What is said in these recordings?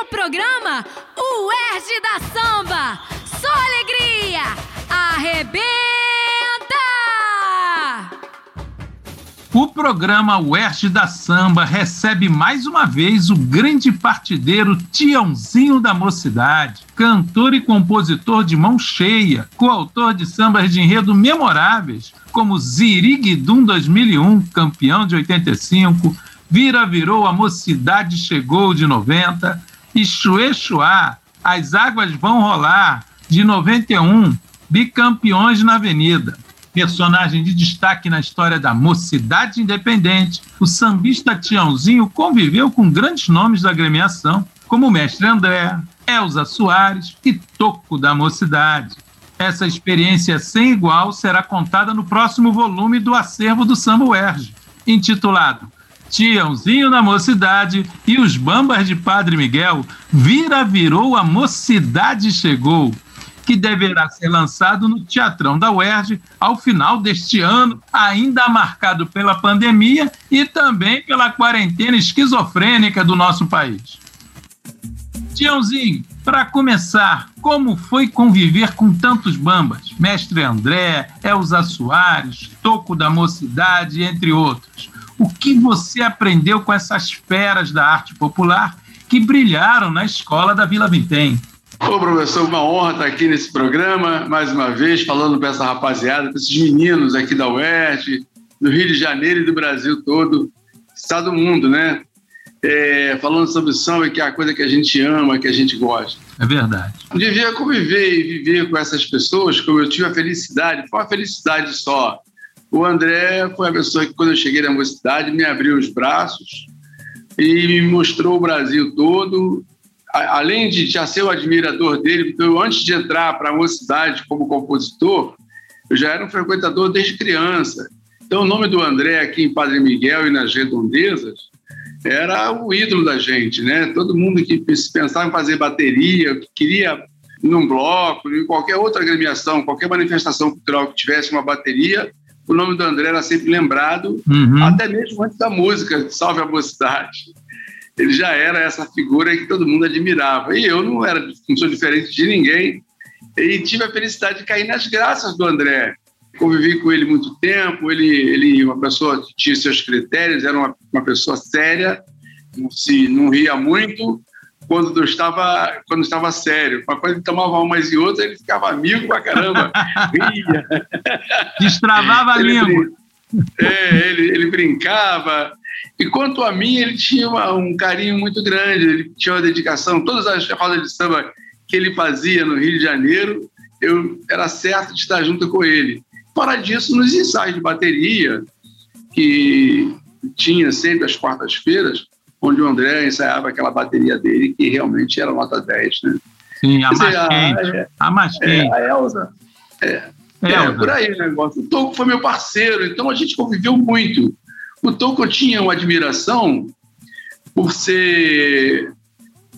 o programa O Erge da Samba. Só alegria! Arrebenta! O programa Oeste da Samba recebe mais uma vez o grande partideiro Tiãozinho da Mocidade, cantor e compositor de mão cheia, coautor de sambas de enredo memoráveis, como Ziriguidum 2001, campeão de 85, Vira Virou, A Mocidade Chegou de 90, Chuá, As Águas Vão Rolar, de 91, bicampeões na Avenida. Personagem de destaque na história da mocidade independente, o sambista Tiãozinho conviveu com grandes nomes da agremiação, como o mestre André, Elza Soares e Toco da Mocidade. Essa experiência sem igual será contada no próximo volume do acervo do Samba Erge, intitulado Tiãozinho na Mocidade e os Bambas de Padre Miguel, vira virou a mocidade chegou, que deverá ser lançado no Teatrão da UERJ ao final deste ano, ainda marcado pela pandemia e também pela quarentena esquizofrênica do nosso país. Tiãozinho, para começar, como foi conviver com tantos bambas? Mestre André, Elza Soares, Toco da Mocidade, entre outros. O que você aprendeu com essas feras da arte popular que brilharam na escola da Vila Vintém? Ô, professor, uma honra estar aqui nesse programa, mais uma vez, falando para essa rapaziada, para esses meninos aqui da UERJ, do Rio de Janeiro e do Brasil todo, estado do mundo, né? É, falando sobre samba, que é a coisa que a gente ama, que a gente gosta. É verdade. Devia conviver e viver com essas pessoas, como eu tive a felicidade, foi uma felicidade só, o André foi a pessoa que, quando eu cheguei na mocidade, me abriu os braços e me mostrou o Brasil todo. Além de já ser o admirador dele, porque eu, antes de entrar para a mocidade como compositor, eu já era um frequentador desde criança. Então, o nome do André aqui em Padre Miguel e nas redondezas era o ídolo da gente, né? Todo mundo que pensava em fazer bateria, que queria num bloco, em qualquer outra agremiação, qualquer manifestação cultural que tivesse uma bateria, o nome do André era sempre lembrado, uhum. até mesmo antes da música Salve a Mocidade. Ele já era essa figura que todo mundo admirava. E eu não era, não sou diferente de ninguém. E tive a felicidade de cair nas graças do André. Convivi com ele muito tempo. Ele, ele uma pessoa que tinha seus critérios, era uma, uma pessoa séria, não se não ria muito, quando estava, quando estava sério. Mas quando ele tomava umas e outras, ele ficava amigo pra caramba. Ria. Destravava a língua. É, ele, ele brincava. E quanto a mim, ele tinha uma, um carinho muito grande, ele tinha uma dedicação. Todas as rodas de samba que ele fazia no Rio de Janeiro, eu era certo de estar junto com ele. Fora disso, nos ensaios de bateria, que tinha sempre às quartas-feiras, onde o André ensaiava aquela bateria dele, que realmente era nota 10, né? Sim, a mais quente. A, mais quente. É, a Elza. É, é, por aí o negócio. O Toco foi meu parceiro, então a gente conviveu muito. O Toco tinha uma admiração por ser,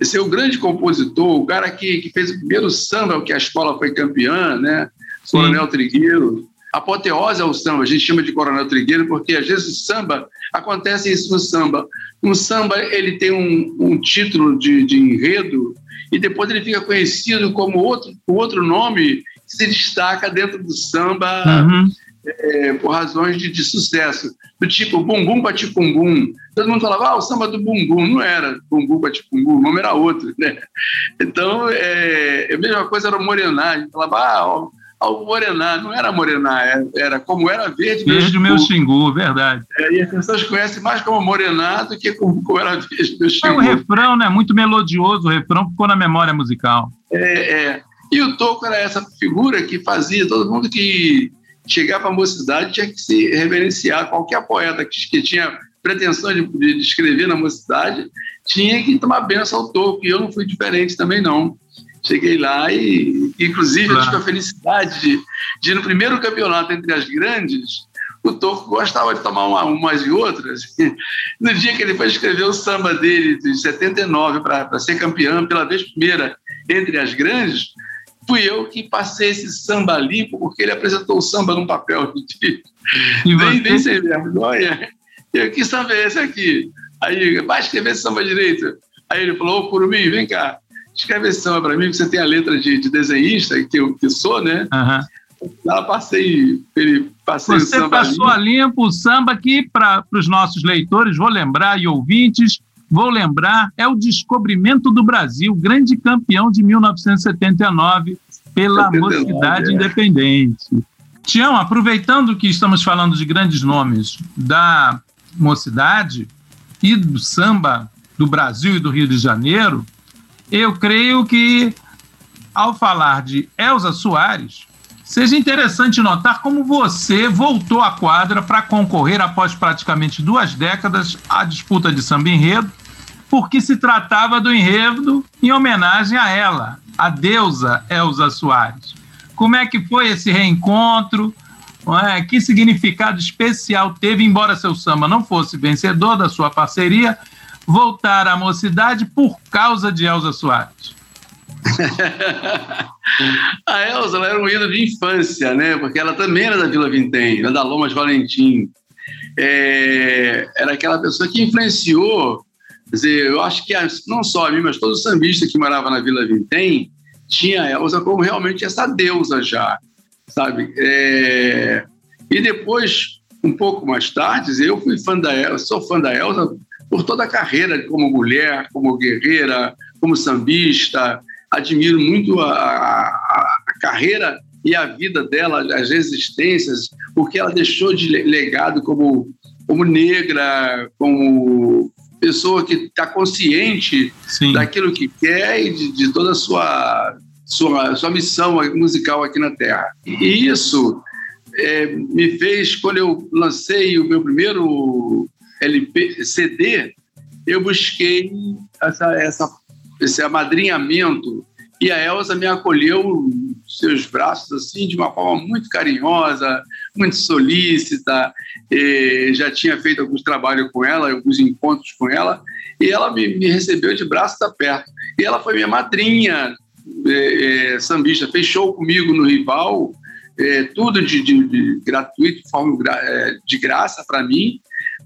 ser o grande compositor, o cara que, que fez o primeiro samba que a escola foi campeã, né? Sim. Coronel Trigueiro. Apoteose é o samba, a gente chama de Coronel Trigueiro, porque às vezes o samba, acontece isso no samba. Um samba ele tem um, um título de, de, enredo e depois ele fica conhecido como outro, outro nome que se destaca dentro do samba uhum. é, por razões de, de, sucesso. Do tipo Bumbum Patipumbum. Todo mundo falava, ah, o samba do Bumbum. Não era Bumbum Patipumbum, o nome era outro. Né? Então, é, a mesma coisa era o gente falava, ah, ao Morená. Não era Morená, era, era como era Verde Verde Meu Xingu, verdade. É, e as pessoas conhecem mais como Morená do que como, como era Verde Meu Xingu. É o refrão, né? Muito melodioso, o refrão ficou na memória musical. É, é. E o Toco era essa figura que fazia todo mundo que chegava à mocidade tinha que se reverenciar. Qualquer poeta que, que tinha pretensão de, de escrever na mocidade tinha que tomar benção ao Toco. E eu não fui diferente também, não. Cheguei lá e, inclusive, claro. eu tive a felicidade de, de, no primeiro campeonato entre as grandes, o Toco gostava de tomar uma, umas e outras. No dia que ele foi escrever o samba dele, de 79, para ser campeão pela vez primeira entre as grandes, fui eu que passei esse samba limpo, porque ele apresentou o samba num papel. De, bem, bem sem vergonha. Eu, que samba é esse aqui? Aí, vai escrever samba direito. Aí ele falou, ô Curumim, vem cá, escreve esse samba para mim, que você tem a letra de, de desenhista, que eu que sou, né? Uhum. Lá passei, passei Você passou a limpo o samba que, para os nossos leitores, vou lembrar, e ouvintes, vou lembrar, é o Descobrimento do Brasil, grande campeão de 1979 pela 79, Mocidade é. Independente. Tião, aproveitando que estamos falando de grandes nomes da mocidade e do samba do Brasil e do Rio de Janeiro, eu creio que, ao falar de Elza Soares, seja interessante notar como você voltou à quadra para concorrer após praticamente duas décadas à disputa de samba enredo, porque se tratava do enredo em homenagem a ela, a deusa Elza Soares. Como é que foi esse reencontro? É? Que significado especial teve, embora seu samba não fosse vencedor da sua parceria, voltar à mocidade por causa de Elza Soares? a Elza era um ídolo de infância, né? Porque ela também era da Vila Vintém, era da Lomas Valentim. É, era aquela pessoa que influenciou, quer dizer, eu acho que não só a mim, mas todo sambista que morava na Vila Vintém tinha a Elza como realmente essa deusa já, sabe? É, e depois, um pouco mais tarde, eu fui fã da Elza, sou fã da Elza por toda a carreira como mulher, como guerreira, como sambista. Admiro muito a, a, a carreira e a vida dela, as resistências, o que ela deixou de legado como, como negra, como pessoa que está consciente Sim. daquilo que quer e de, de, toda a sua, sua, sua missão musical aqui na Terra. E isso é, me fez, quando eu lancei o meu primeiro LP, CD, eu busquei essa, essa, esse amadrinhamento e a Elsa me acolheu seus braços assim de uma forma muito carinhosa, muito solícita. já tinha feito alguns trabalhos com ela, alguns encontros com ela, e ela me, me recebeu de braços abertos. E ela foi minha madrinha é, é, sambista, fez show comigo no Rival, é, tudo de, de, de gratuito, de, forma, é, de graça para mim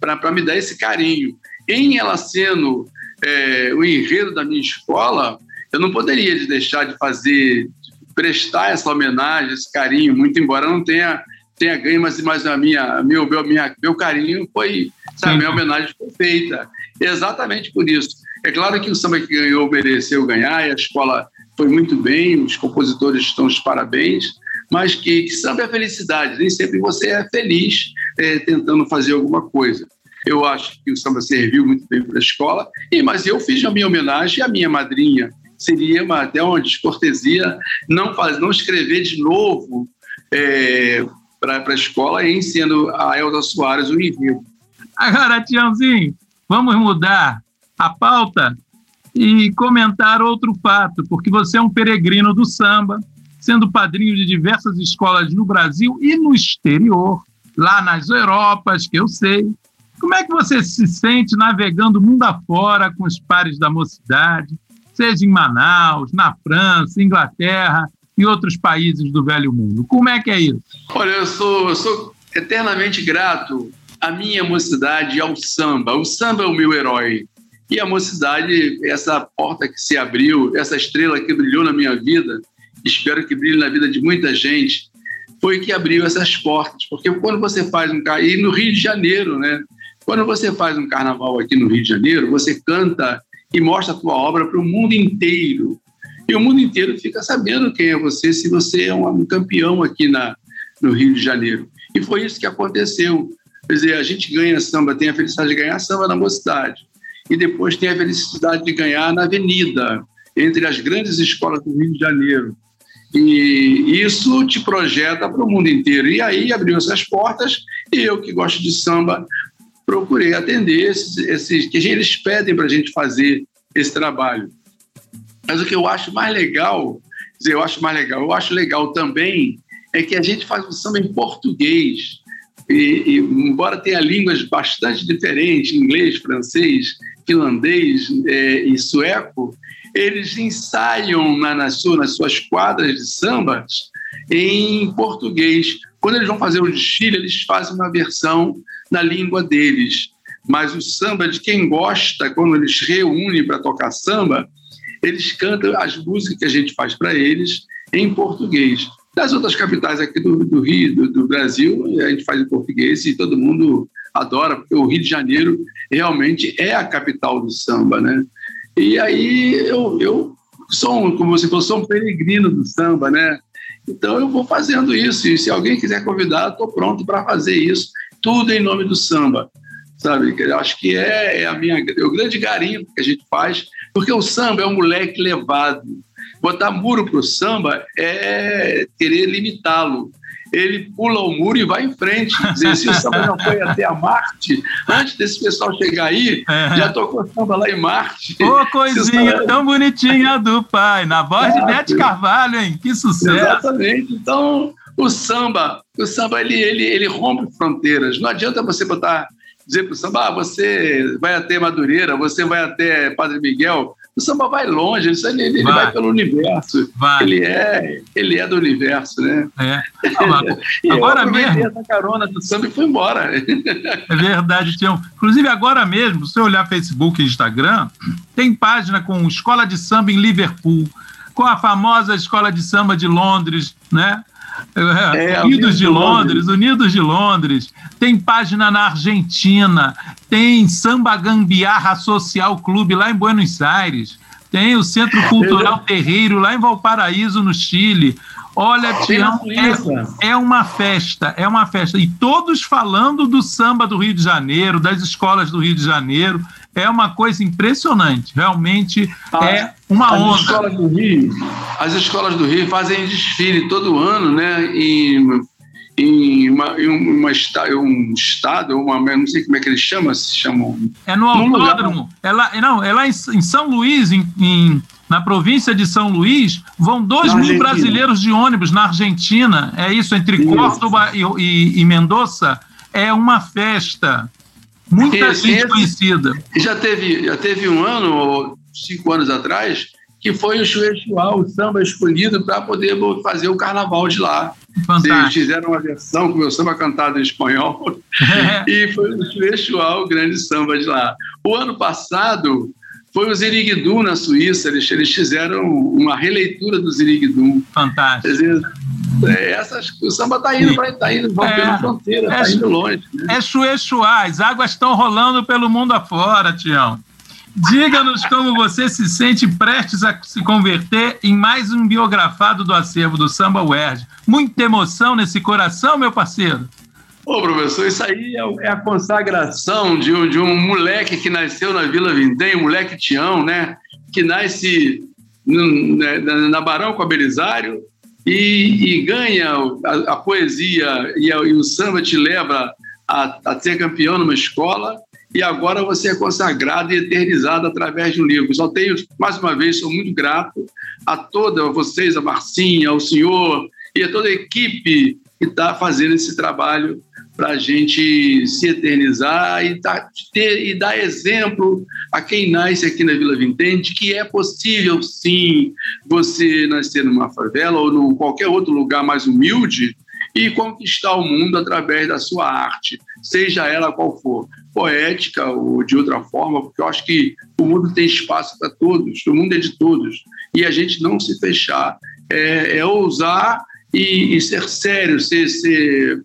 para me dar esse carinho. Em ela sendo é, o enredo da minha escola, eu não poderia deixar de fazer, de prestar essa homenagem, esse carinho, muito embora não tenha, tenha ganho, mas, mas a minha, meu, meu, minha, meu carinho foi, sabe, minha homenagem foi feita. Exatamente por isso. É claro que o samba que ganhou mereceu ganhar, e a escola foi muito bem, os compositores estão de parabéns, mas que, que samba é felicidade, nem sempre você é feliz é, tentando fazer alguma coisa. Eu acho que o samba serviu muito bem para a escola, e, mas eu fiz a minha homenagem à minha madrinha. Seria uma, até uma descortesia não, faz, não escrever de novo é, para a escola em sendo a Elza Soares o enredo. Agora, Tiãozinho, vamos mudar a pauta e comentar outro fato, porque você é um peregrino do samba, sendo padrinho de diversas escolas no Brasil e no exterior, lá nas Europas, que eu sei. Como é que você se sente navegando mundo afora com os pares da mocidade, seja em Manaus, na França, Inglaterra e outros países do velho mundo? Como é que é isso? Olha, eu sou, eu sou eternamente grato à minha mocidade ao samba. O samba é o meu herói. E a mocidade, essa porta que se abriu, essa estrela que brilhou na minha vida, espero que brilhe na vida de muita gente, foi que abriu essas portas. Porque quando você faz um e no Rio de Janeiro, né? Quando você faz um carnaval aqui no Rio de Janeiro, você canta e mostra a tua obra para o mundo inteiro. E o mundo inteiro fica sabendo quem é você, se você é um, campeão aqui na, no Rio de Janeiro. E foi isso que aconteceu. Quer dizer, a gente ganha samba, tem a felicidade de ganhar samba na mocidade. E depois tem a felicidade de ganhar na avenida, entre as grandes escolas do Rio de Janeiro. E isso te projeta para o mundo inteiro. E aí abriu essas portas e eu que gosto de samba procurei atender esses, esses que eles pedem para a gente fazer esse trabalho. Mas o que eu acho mais legal, dizer, eu acho mais legal, eu acho legal também é que a gente faz um samba em português. E, e, embora tenha línguas bastante diferentes, inglês, francês, finlandês é, e sueco, eles ensaiam na, nas, suas, nas suas quadras de sambas em português. Quando eles vão fazer o desfile, eles fazem uma versão na língua deles. mas o samba de quem gosta, quando eles reúnem para tocar samba, eles cantam as músicas que a gente faz para eles em português. Das outras capitais aqui do, do Rio, do, do, Brasil, a gente faz em português e todo mundo adora, porque o Rio de Janeiro realmente é a capital do samba, né? E aí eu, eu sou, um, como você falou, sou um peregrino do samba, né? Então eu vou fazendo isso, e se alguém quiser convidar, estou pronto para fazer isso, tudo em nome do samba, sabe? Eu acho que é, é a minha, é o grande garimpo que a gente faz, porque o samba é um moleque levado. Botar muro para o samba é querer limitá-lo ele pula o muro e vai em frente. Dizer, se o samba não foi até a Marte, antes desse pessoal chegar aí, é. já tocou samba lá em Marte. Ô, coisinha samba... tão bonitinha do pai, na voz de Bete Carvalho, hein? Que sucesso! Exatamente. Então, o samba, o samba ele, ele, ele rompe fronteiras. Não adianta você botar dizer para o samba, ah, você vai até Madureira, você vai até Padre Miguel, o samba vai longe, ele, ele vai. vai. pelo universo. Vai. Ele é, ele é do universo, né? É. agora mesmo. essa carona do samba e foi embora. É verdade, Tião. Inclusive, agora mesmo, se você olhar Facebook e Instagram, tem página com Escola de Samba em Liverpool, com a famosa Escola de Samba de Londres, né? É, Unidos de Londres, Unidos de Londres, tem página na Argentina, tem Samba Gambiarra Social Clube lá em Buenos Aires, tem o Centro Cultural Terreiro lá em Valparaíso, no Chile. Olha, Tião, é, é, uma festa, é uma festa. E todos falando do samba do Rio de Janeiro, das escolas do Rio de Janeiro. É uma coisa impressionante. Realmente ah, é uma as onda. Escolas do Rio, as escolas do Rio fazem desfile todo ano, né? Em, em, uma, em uma, um estado, uma, não sei como é que eles chamam, se chamam. É no autódromo. É lá, não, é lá em, em São Luís, em, em na província de São Luís, vão 2 mil brasileiros de ônibus na Argentina. É isso, entre isso. Córdoba e, e, e Mendoza. É uma festa. Muita gente conhecida. Já teve, já teve um ano, cinco anos atrás, que foi o Chuechuá, o samba escolhido para poder fazer o carnaval de lá. Fantástico. Eles fizeram uma versão com o meu samba cantado em espanhol e foi o Chuechuá, o grande samba de lá. O ano passado foi o Ziriguidum na Suíça, eles, eles fizeram uma releitura do Ziriguidum. Fantástico. Dizer, é, essas, o samba está indo para tá indo, rompendo é, fronteira, está é, indo longe. Né? É chuê-chuá, as águas estão rolando pelo mundo afora, Tião. Diga-nos como você se sente prestes a se converter em mais um biografado do acervo do Samba UERJ. Muita emoção nesse coração, meu parceiro. Ô, professor, isso aí é, é a consagração de um, de um moleque que nasceu na Vila Vindem, um moleque Tião, né? Que nasce né, na Barão com a Belisário e, e ganha a, a poesia e, a, e, o samba te leva a, a ser campeão numa escola e agora você é consagrado e eternizado através de um livro. Só tenho, mais uma vez, sou muito grato a toda vocês, a Marcinha, ao senhor e a toda a equipe que está fazendo esse trabalho para a gente se eternizar e, tá, ter, e dar exemplo a quem nasce aqui na Vila Vintém de que é possível, sim, você nascer numa favela ou em qualquer outro lugar mais humilde e conquistar o mundo através da sua arte, seja ela qual for, poética ou de outra forma, porque eu acho que o mundo tem espaço para todos, o mundo é de todos, e a gente não se fechar, é, é ousar e, e, ser sério, ser, ser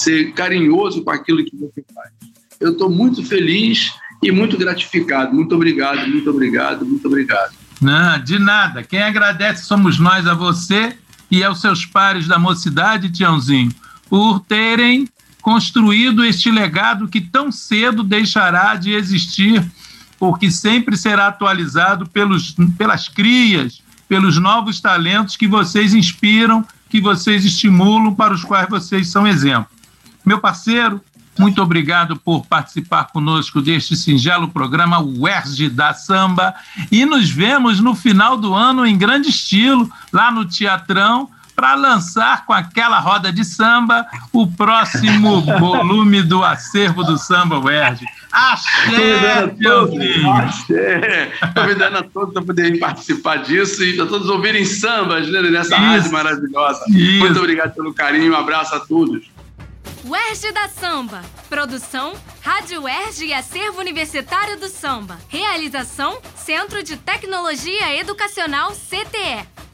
ser carinhoso com aquilo que você faz. Eu estou muito feliz e muito gratificado. Muito obrigado, muito obrigado, muito obrigado. Não, de nada. Quem agradece somos nós a você e aos seus pares da mocidade, Tiãozinho, por terem construído este legado que tão cedo deixará de existir, porque sempre será atualizado pelos, pelas crias, pelos novos talentos que vocês inspiram, que vocês estimulam, para os quais vocês são exemplo. Meu parceiro, muito obrigado por participar conosco deste singelo programa UERJ da Samba. E nos vemos no final do ano em grande estilo, lá no Teatrão, para lançar com aquela roda de samba o próximo volume do acervo do Samba UERJ. Axé, Convidando Axé. Convidando a todos para poderem participar disso e todos ouvirem sambas né, nessa Isso. rádio maravilhosa. Isso. Muito obrigado pelo carinho, um abraço a todos. UERJ da Samba. Produção, Rádio UERJ e Acervo Universitário do Samba. Realização, Centro de Tecnologia Educacional CTE.